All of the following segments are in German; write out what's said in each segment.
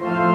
Bye.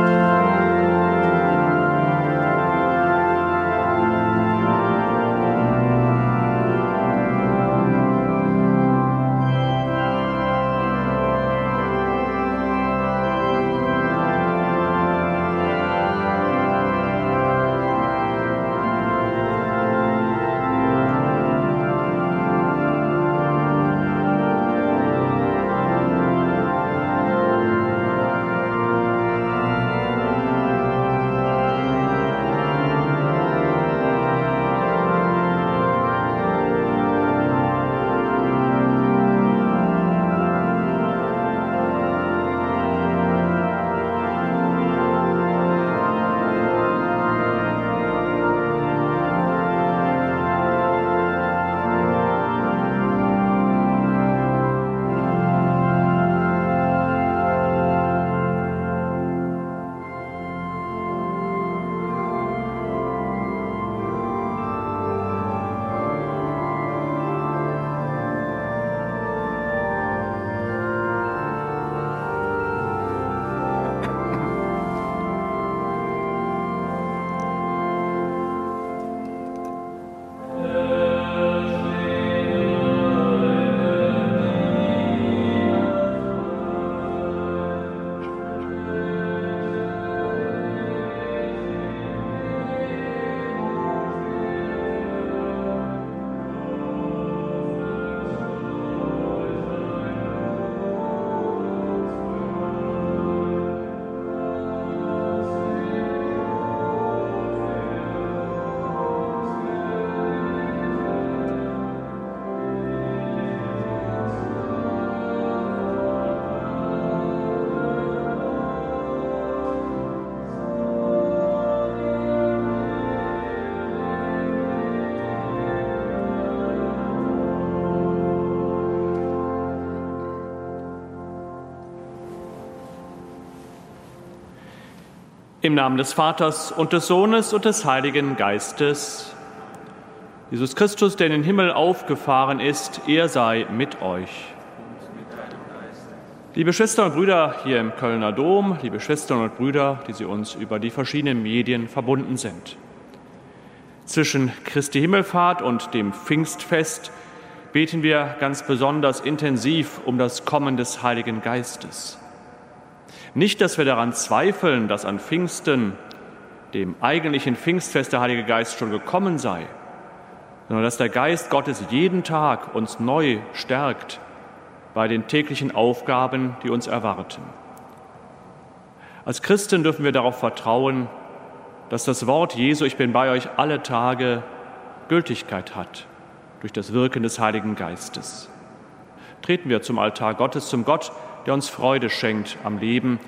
Im Namen des Vaters und des Sohnes und des Heiligen Geistes. Jesus Christus, der in den Himmel aufgefahren ist, er sei mit euch. Liebe Schwestern und Brüder hier im Kölner Dom, liebe Schwestern und Brüder, die Sie uns über die verschiedenen Medien verbunden sind. Zwischen Christi Himmelfahrt und dem Pfingstfest beten wir ganz besonders intensiv um das Kommen des Heiligen Geistes. Nicht, dass wir daran zweifeln, dass an Pfingsten, dem eigentlichen Pfingstfest, der Heilige Geist schon gekommen sei, sondern dass der Geist Gottes jeden Tag uns neu stärkt bei den täglichen Aufgaben, die uns erwarten. Als Christen dürfen wir darauf vertrauen, dass das Wort Jesu, ich bin bei euch alle Tage, Gültigkeit hat durch das Wirken des Heiligen Geistes. Treten wir zum Altar Gottes, zum Gott, der uns Freude schenkt am Leben,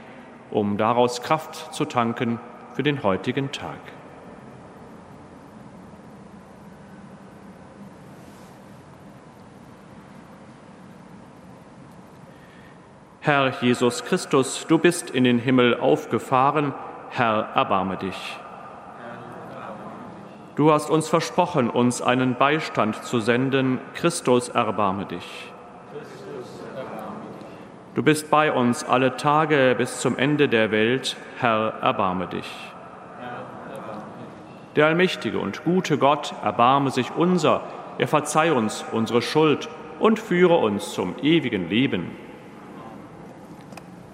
um daraus Kraft zu tanken für den heutigen Tag. Herr Jesus Christus, du bist in den Himmel aufgefahren, Herr, erbarme dich. Du hast uns versprochen, uns einen Beistand zu senden, Christus, erbarme dich. Du bist bei uns alle Tage bis zum Ende der Welt. Herr, erbarme dich. Der allmächtige und gute Gott erbarme sich unser, er verzeih uns unsere Schuld und führe uns zum ewigen Leben.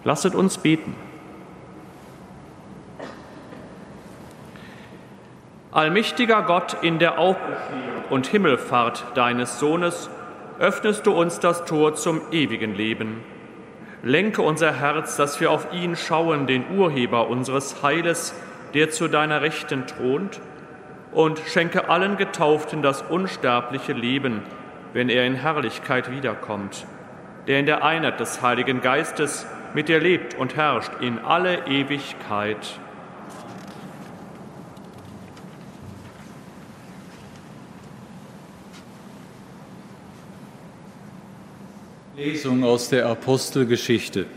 Lasset uns beten. Allmächtiger Gott, in der Auferstehung und Himmelfahrt deines Sohnes öffnest du uns das Tor zum ewigen Leben Lenke unser Herz, dass wir auf ihn schauen, den Urheber unseres Heiles, der zu deiner Rechten thront, und schenke allen Getauften das unsterbliche Leben, wenn er in Herrlichkeit wiederkommt, der in der Einheit des Heiligen Geistes mit dir lebt und herrscht in alle Ewigkeit. Lesung aus der Apostelgeschichte.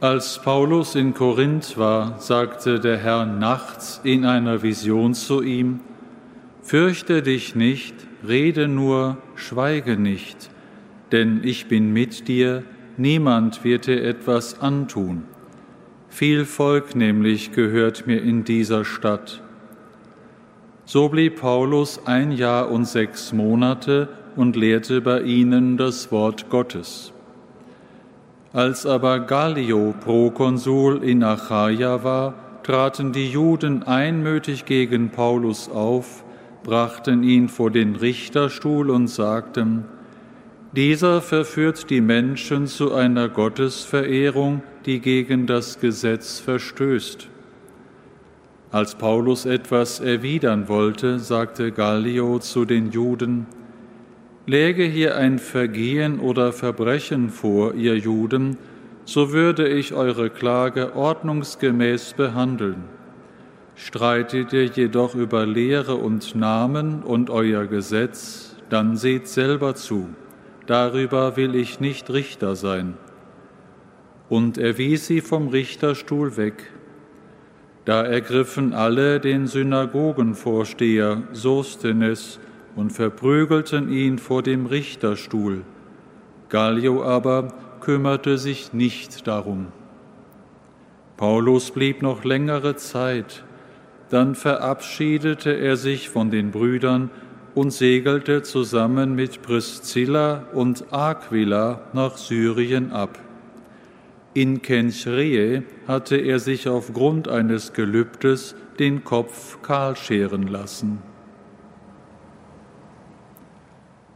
Als Paulus in Korinth war, sagte der Herr nachts in einer Vision zu ihm, Fürchte dich nicht, rede nur, schweige nicht, denn ich bin mit dir, niemand wird dir etwas antun. Viel Volk nämlich gehört mir in dieser Stadt. So blieb Paulus ein Jahr und sechs Monate und lehrte bei ihnen das Wort Gottes. Als aber Gallio Prokonsul in Achaia war, traten die Juden einmütig gegen Paulus auf, brachten ihn vor den Richterstuhl und sagten, dieser verführt die Menschen zu einer Gottesverehrung, die gegen das Gesetz verstößt. Als Paulus etwas erwidern wollte, sagte Gallio zu den Juden, Läge hier ein Vergehen oder Verbrechen vor, ihr Juden, so würde ich eure Klage ordnungsgemäß behandeln. Streitet ihr jedoch über Lehre und Namen und euer Gesetz, dann seht selber zu, darüber will ich nicht Richter sein. Und er wies sie vom Richterstuhl weg. Da ergriffen alle den Synagogenvorsteher Sostenes und verprügelten ihn vor dem Richterstuhl. Gallio aber kümmerte sich nicht darum. Paulus blieb noch längere Zeit, dann verabschiedete er sich von den Brüdern und segelte zusammen mit Priscilla und Aquila nach Syrien ab. In Kenchreae hatte er sich aufgrund eines Gelübdes den Kopf kahl scheren lassen.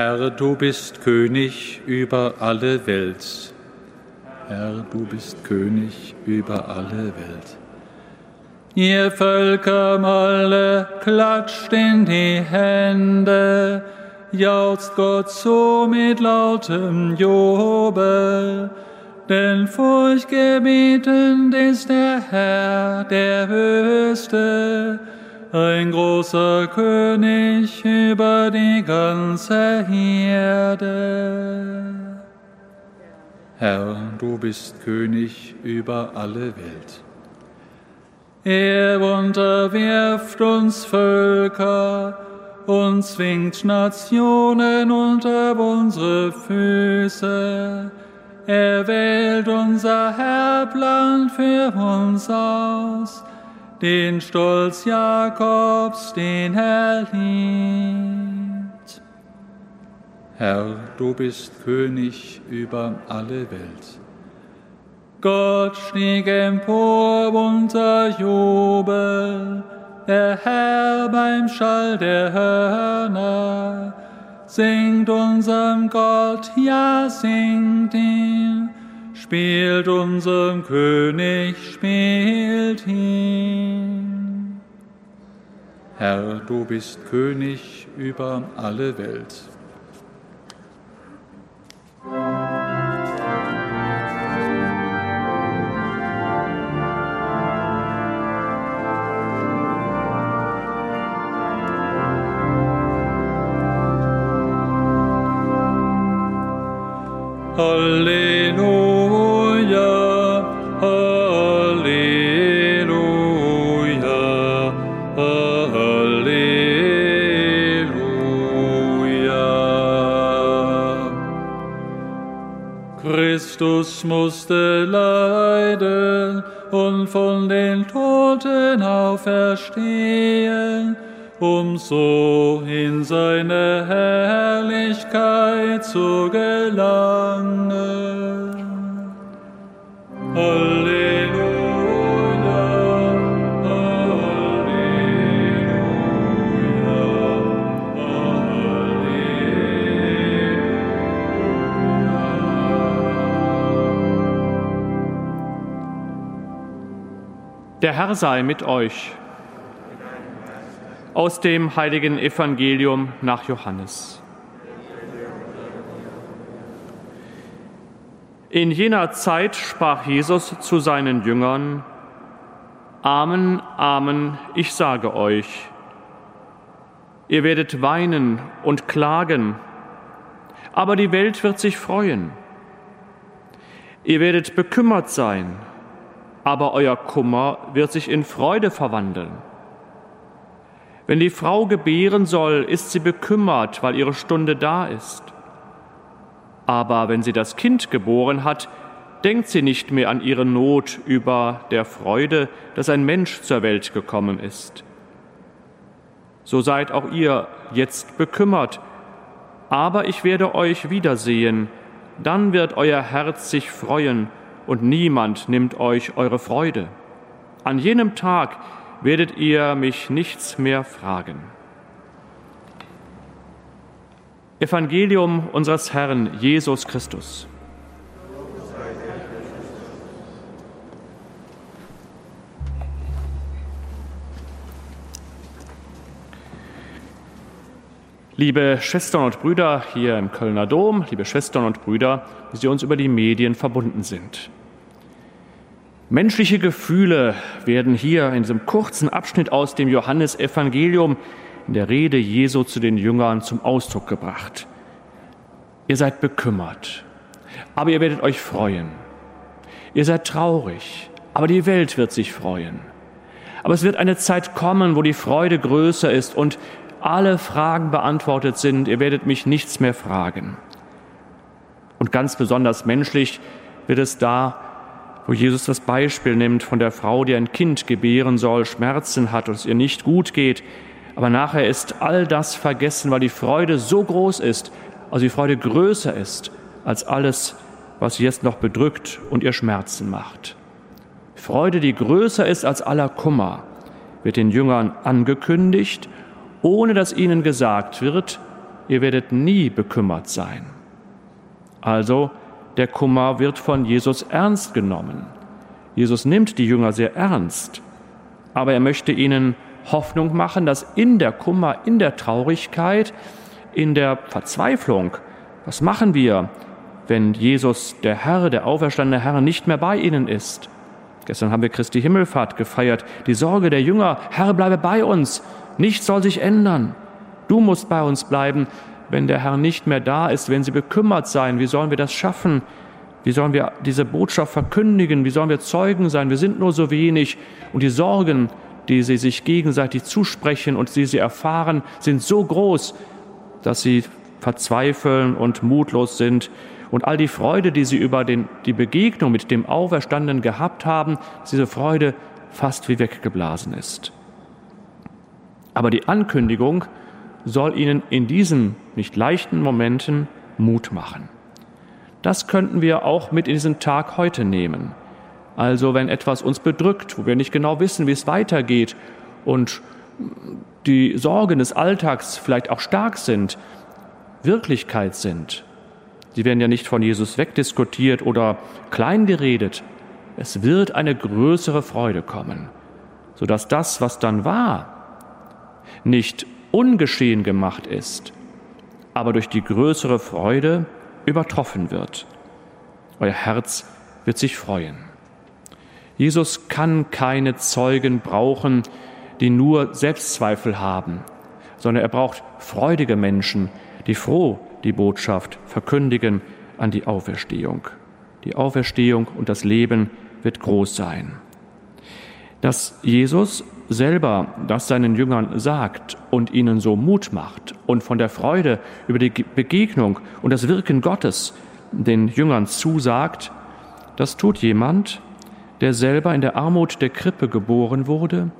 Herr, du bist König über alle Welt. Herr, du bist König über alle Welt. Ihr Völker alle klatscht in die Hände, jauchzt Gott so mit lautem Jubel, denn furchtgebietend ist der Herr, der Höchste, ein großer König über die ganze Erde. Herr, du bist König über alle Welt. Er unterwirft uns Völker und zwingt Nationen unter unsere Füße. Er wählt unser Herbland für uns aus den Stolz Jakobs, den er liebt. Herr, du bist König über alle Welt. Gott stieg empor unter Jubel, der Herr beim Schall der Hörner. Singt unserem Gott, ja, singt ihm Spielt unserem König, spielt ihn. Herr, du bist König über alle Welt. Christus musste leiden und von den Toten auferstehen, um so in seine Herrlichkeit zu gelangen. Halleluja. Der Herr sei mit euch. Aus dem heiligen Evangelium nach Johannes. In jener Zeit sprach Jesus zu seinen Jüngern, Amen, Amen, ich sage euch, ihr werdet weinen und klagen, aber die Welt wird sich freuen. Ihr werdet bekümmert sein, aber euer Kummer wird sich in Freude verwandeln. Wenn die Frau gebären soll, ist sie bekümmert, weil ihre Stunde da ist. Aber wenn sie das Kind geboren hat, denkt sie nicht mehr an ihre Not über der Freude, dass ein Mensch zur Welt gekommen ist. So seid auch ihr jetzt bekümmert, aber ich werde euch wiedersehen, dann wird euer Herz sich freuen und niemand nimmt euch eure Freude. An jenem Tag werdet ihr mich nichts mehr fragen. Evangelium unseres Herrn Jesus Christus. Liebe Schwestern und Brüder hier im Kölner Dom, liebe Schwestern und Brüder, die Sie uns über die Medien verbunden sind. Menschliche Gefühle werden hier in diesem kurzen Abschnitt aus dem Johannesevangelium in der Rede Jesu zu den Jüngern zum Ausdruck gebracht. Ihr seid bekümmert, aber ihr werdet euch freuen. Ihr seid traurig, aber die Welt wird sich freuen. Aber es wird eine Zeit kommen, wo die Freude größer ist und alle Fragen beantwortet sind. Ihr werdet mich nichts mehr fragen. Und ganz besonders menschlich wird es da, wo Jesus das Beispiel nimmt von der Frau, die ein Kind gebären soll, Schmerzen hat und es ihr nicht gut geht, aber nachher ist all das vergessen, weil die Freude so groß ist, also die Freude größer ist als alles, was sie jetzt noch bedrückt und ihr Schmerzen macht. Freude, die größer ist als aller Kummer, wird den Jüngern angekündigt, ohne dass ihnen gesagt wird, ihr werdet nie bekümmert sein. Also, der Kummer wird von Jesus ernst genommen. Jesus nimmt die Jünger sehr ernst, aber er möchte ihnen Hoffnung machen, dass in der Kummer, in der Traurigkeit, in der Verzweiflung, was machen wir, wenn Jesus, der Herr, der auferstandene Herr, nicht mehr bei ihnen ist? Gestern haben wir Christi Himmelfahrt gefeiert. Die Sorge der Jünger, Herr, bleibe bei uns. Nichts soll sich ändern. Du musst bei uns bleiben, wenn der Herr nicht mehr da ist, wenn sie bekümmert sein. Wie sollen wir das schaffen? Wie sollen wir diese Botschaft verkündigen? Wie sollen wir Zeugen sein? Wir sind nur so wenig. Und die Sorgen, die sie sich gegenseitig zusprechen und die sie erfahren, sind so groß, dass sie verzweifeln und mutlos sind. Und all die Freude, die sie über den, die Begegnung mit dem Auferstandenen gehabt haben, diese Freude fast wie weggeblasen ist. Aber die Ankündigung soll ihnen in diesen nicht leichten Momenten Mut machen. Das könnten wir auch mit in diesen Tag heute nehmen. Also wenn etwas uns bedrückt, wo wir nicht genau wissen, wie es weitergeht und die Sorgen des Alltags vielleicht auch stark sind, Wirklichkeit sind. Sie werden ja nicht von Jesus wegdiskutiert oder klein geredet. Es wird eine größere Freude kommen, sodass das, was dann war, nicht ungeschehen gemacht ist, aber durch die größere Freude übertroffen wird. Euer Herz wird sich freuen. Jesus kann keine Zeugen brauchen, die nur Selbstzweifel haben, sondern er braucht freudige Menschen, die froh die Botschaft verkündigen an die Auferstehung. Die Auferstehung und das Leben wird groß sein. Dass Jesus selber das seinen Jüngern sagt und ihnen so Mut macht und von der Freude über die Begegnung und das Wirken Gottes den Jüngern zusagt, das tut jemand, der selber in der Armut der Krippe geboren wurde,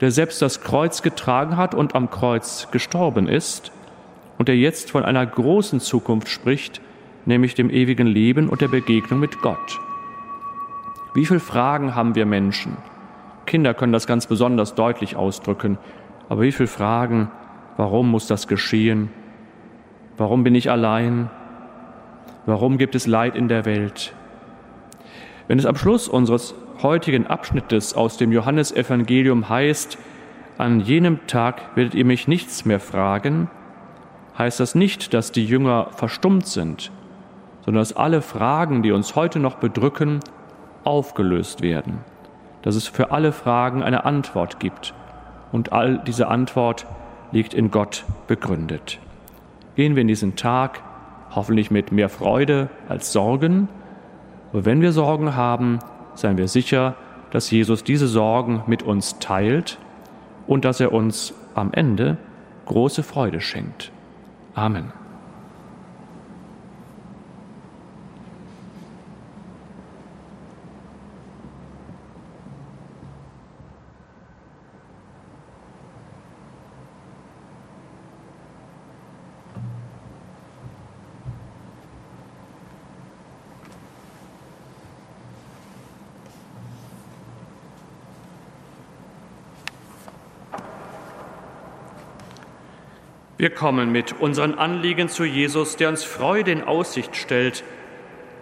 der selbst das Kreuz getragen hat und am Kreuz gestorben ist und der jetzt von einer großen Zukunft spricht, nämlich dem ewigen Leben und der Begegnung mit Gott. Wie viele Fragen haben wir Menschen? Kinder können das ganz besonders deutlich ausdrücken, aber wie viele Fragen, warum muss das geschehen? Warum bin ich allein? Warum gibt es Leid in der Welt? Wenn es am Schluss unseres heutigen Abschnittes aus dem Johannesevangelium heißt, an jenem Tag werdet ihr mich nichts mehr fragen, heißt das nicht, dass die Jünger verstummt sind, sondern dass alle Fragen, die uns heute noch bedrücken, aufgelöst werden. Dass es für alle Fragen eine Antwort gibt. Und all diese Antwort liegt in Gott begründet. Gehen wir in diesen Tag hoffentlich mit mehr Freude als Sorgen. Aber wenn wir Sorgen haben, seien wir sicher, dass Jesus diese Sorgen mit uns teilt und dass er uns am Ende große Freude schenkt. Amen. Wir kommen mit unseren Anliegen zu Jesus, der uns Freude in Aussicht stellt.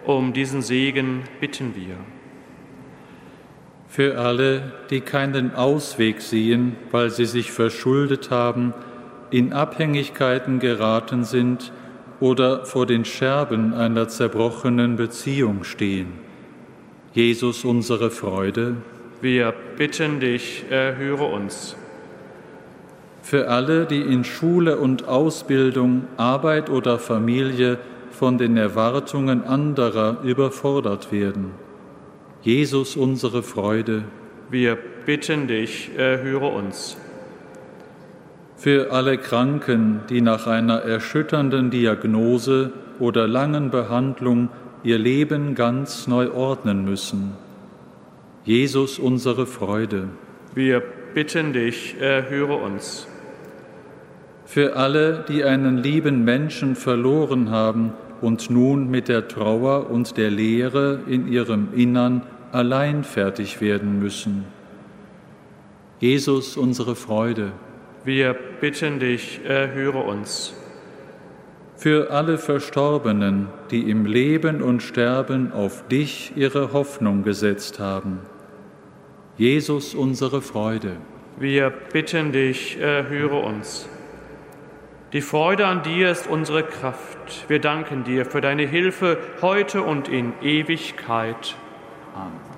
Um diesen Segen bitten wir. Für alle, die keinen Ausweg sehen, weil sie sich verschuldet haben, in Abhängigkeiten geraten sind oder vor den Scherben einer zerbrochenen Beziehung stehen. Jesus unsere Freude. Wir bitten dich, erhöre uns für alle, die in Schule und Ausbildung, Arbeit oder Familie von den Erwartungen anderer überfordert werden. Jesus unsere Freude. Wir bitten dich, erhöre uns. Für alle Kranken, die nach einer erschütternden Diagnose oder langen Behandlung ihr Leben ganz neu ordnen müssen. Jesus unsere Freude. Wir bitten dich, erhöre uns für alle, die einen lieben Menschen verloren haben und nun mit der Trauer und der Leere in ihrem Innern allein fertig werden müssen. Jesus, unsere Freude. Wir bitten dich, erhöre uns. Für alle Verstorbenen, die im Leben und Sterben auf dich ihre Hoffnung gesetzt haben. Jesus, unsere Freude. Wir bitten dich, erhöre uns. Die Freude an dir ist unsere Kraft. Wir danken dir für deine Hilfe heute und in Ewigkeit. Amen.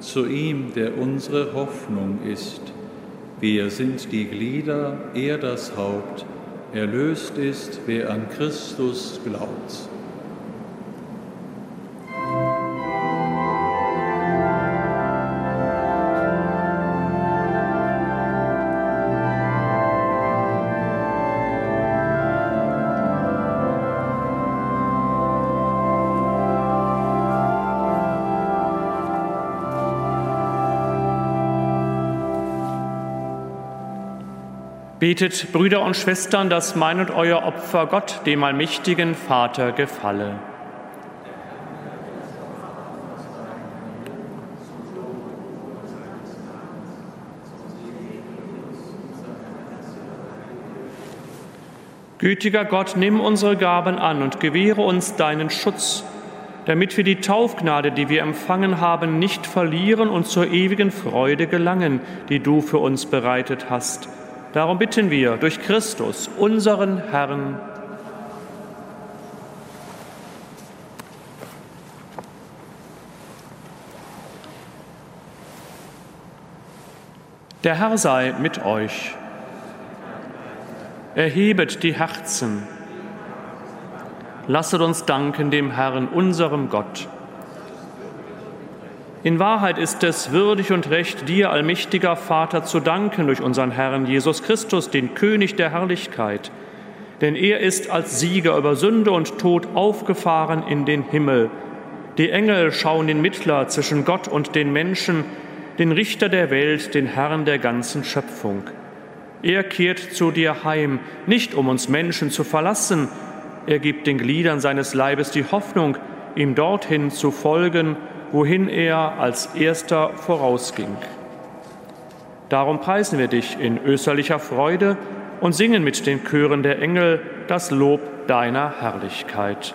Zu ihm, der unsere Hoffnung ist. Wir sind die Glieder, er das Haupt. Erlöst ist, wer an Christus glaubt. Betet, Brüder und Schwestern, dass mein und euer Opfer Gott, dem allmächtigen Vater, gefalle. Gütiger Gott, nimm unsere Gaben an und gewähre uns deinen Schutz, damit wir die Taufgnade, die wir empfangen haben, nicht verlieren und zur ewigen Freude gelangen, die du für uns bereitet hast Darum bitten wir durch Christus, unseren Herrn. Der Herr sei mit euch. Erhebet die Herzen. Lasset uns danken dem Herrn, unserem Gott. In Wahrheit ist es würdig und recht, dir, allmächtiger Vater, zu danken durch unseren Herrn Jesus Christus, den König der Herrlichkeit. Denn er ist als Sieger über Sünde und Tod aufgefahren in den Himmel. Die Engel schauen den Mittler zwischen Gott und den Menschen, den Richter der Welt, den Herrn der ganzen Schöpfung. Er kehrt zu dir heim, nicht um uns Menschen zu verlassen, er gibt den Gliedern seines Leibes die Hoffnung, ihm dorthin zu folgen, wohin er als erster vorausging. Darum preisen wir dich in österlicher Freude und singen mit den Chören der Engel das Lob deiner Herrlichkeit.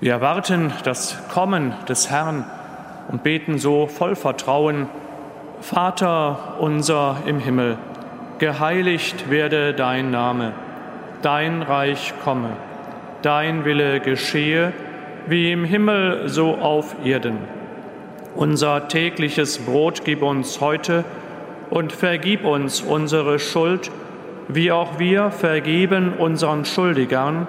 Wir erwarten das Kommen des Herrn und beten so voll Vertrauen, Vater unser im Himmel, geheiligt werde dein Name, dein Reich komme, dein Wille geschehe, wie im Himmel so auf Erden. Unser tägliches Brot gib uns heute und vergib uns unsere Schuld, wie auch wir vergeben unseren Schuldigern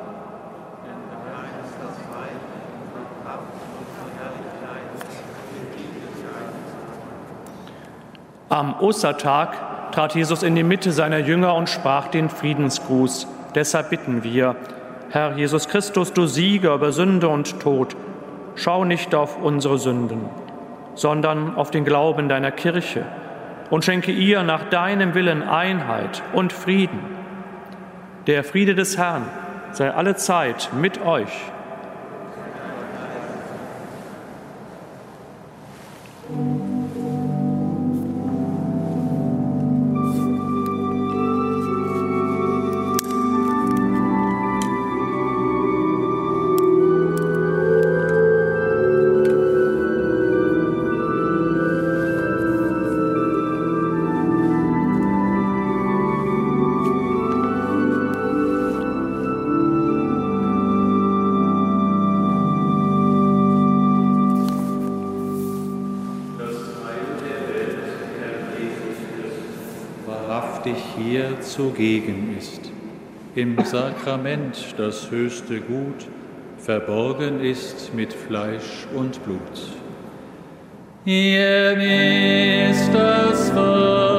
Am Ostertag trat Jesus in die Mitte seiner Jünger und sprach den Friedensgruß. Deshalb bitten wir, Herr Jesus Christus, du Sieger über Sünde und Tod, schau nicht auf unsere Sünden, sondern auf den Glauben deiner Kirche und schenke ihr nach deinem Willen Einheit und Frieden. Der Friede des Herrn sei alle Zeit mit euch. Zugegen ist. Im Sakrament das höchste Gut verborgen ist mit Fleisch und Blut. Hier ist das wahre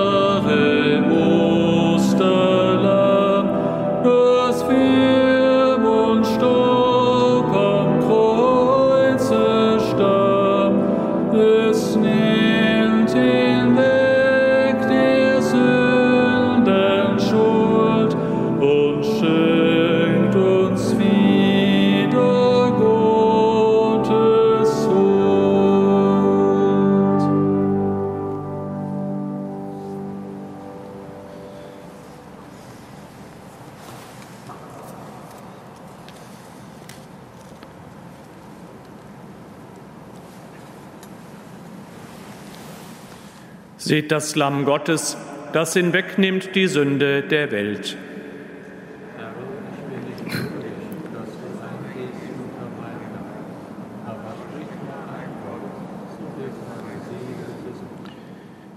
Seht das Lamm Gottes, das hinwegnimmt die Sünde der Welt.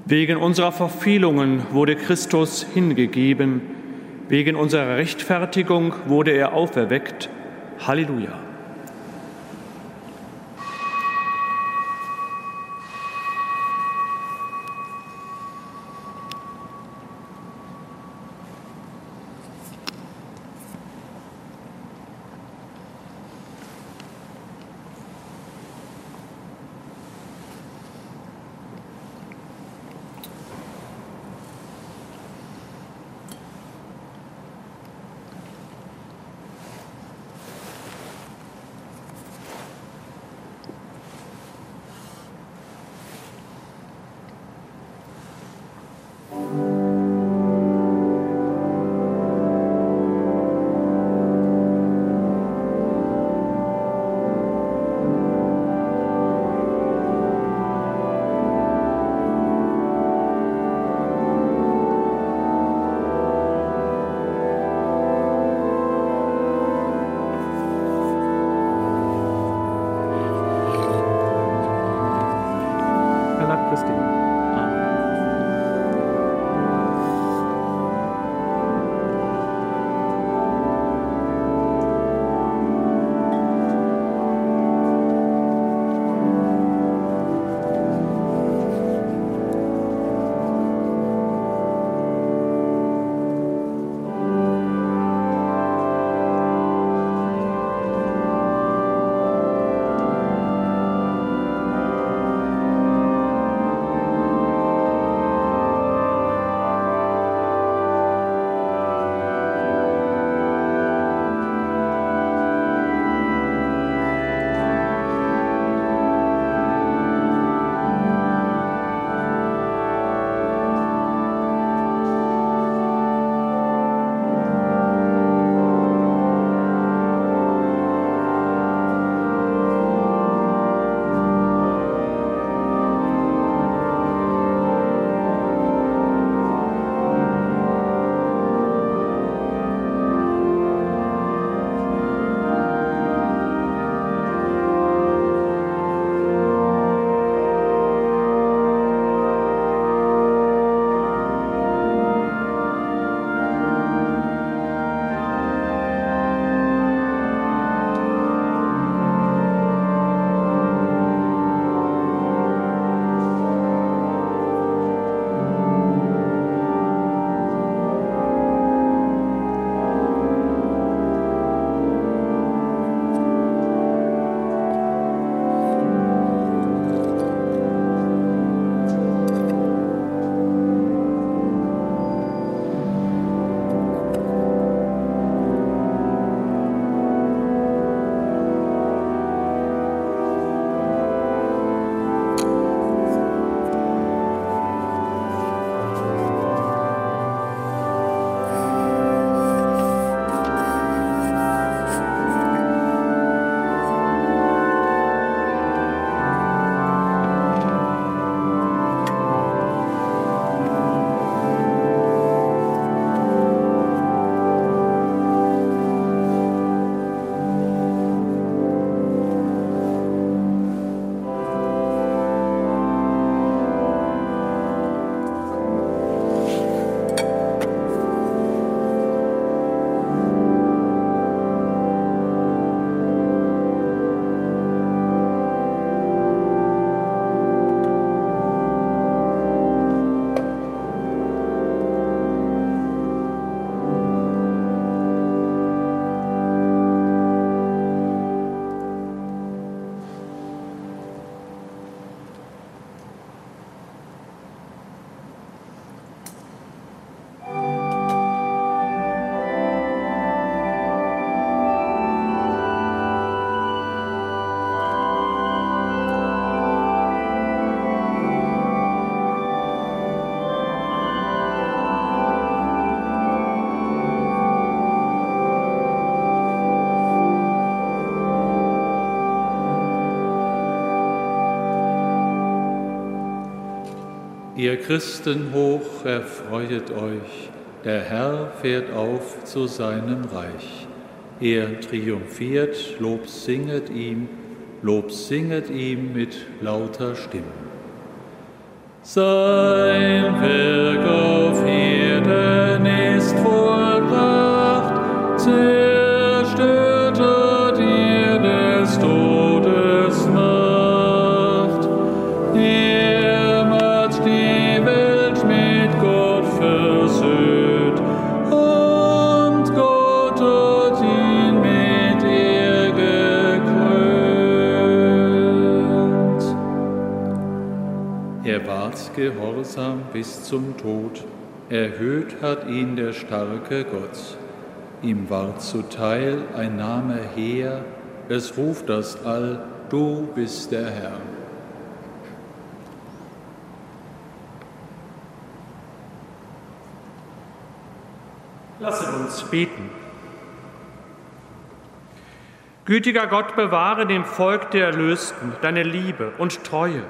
Wegen unserer Verfehlungen wurde Christus hingegeben, wegen unserer Rechtfertigung wurde er auferweckt. Halleluja. Ihr Christen hoch, erfreuet euch, der Herr fährt auf zu seinem Reich. Er triumphiert, Lob singet ihm, Lob singet ihm mit lauter Stimme. Sein Werk auf Erden ist vollbracht, gehorsam bis zum Tod, erhöht hat ihn der starke Gott. Ihm ward zuteil ein Name her, es ruft das All, du bist der Herr. Lasset uns beten. Gütiger Gott, bewahre dem Volk der Erlösten deine Liebe und Treue.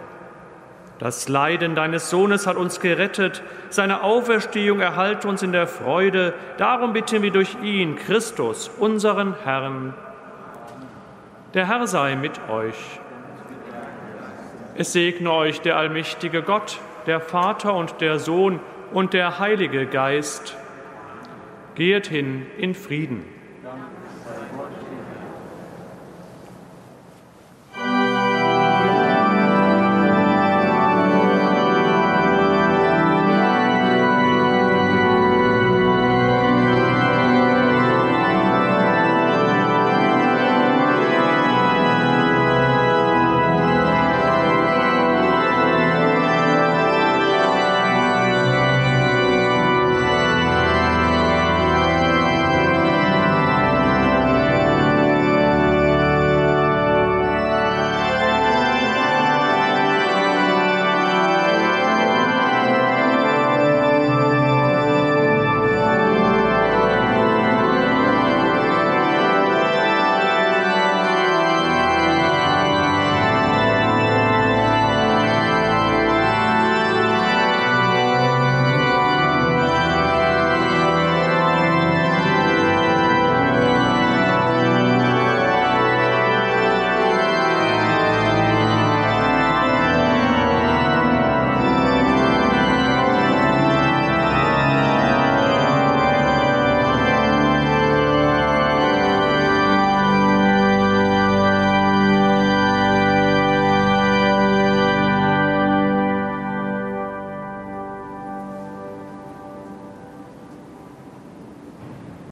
Das Leiden deines Sohnes hat uns gerettet, seine Auferstehung erhalte uns in der Freude. Darum bitten wir durch ihn, Christus, unseren Herrn. Der Herr sei mit euch. Es segne euch der allmächtige Gott, der Vater und der Sohn und der Heilige Geist. Geht hin in Frieden.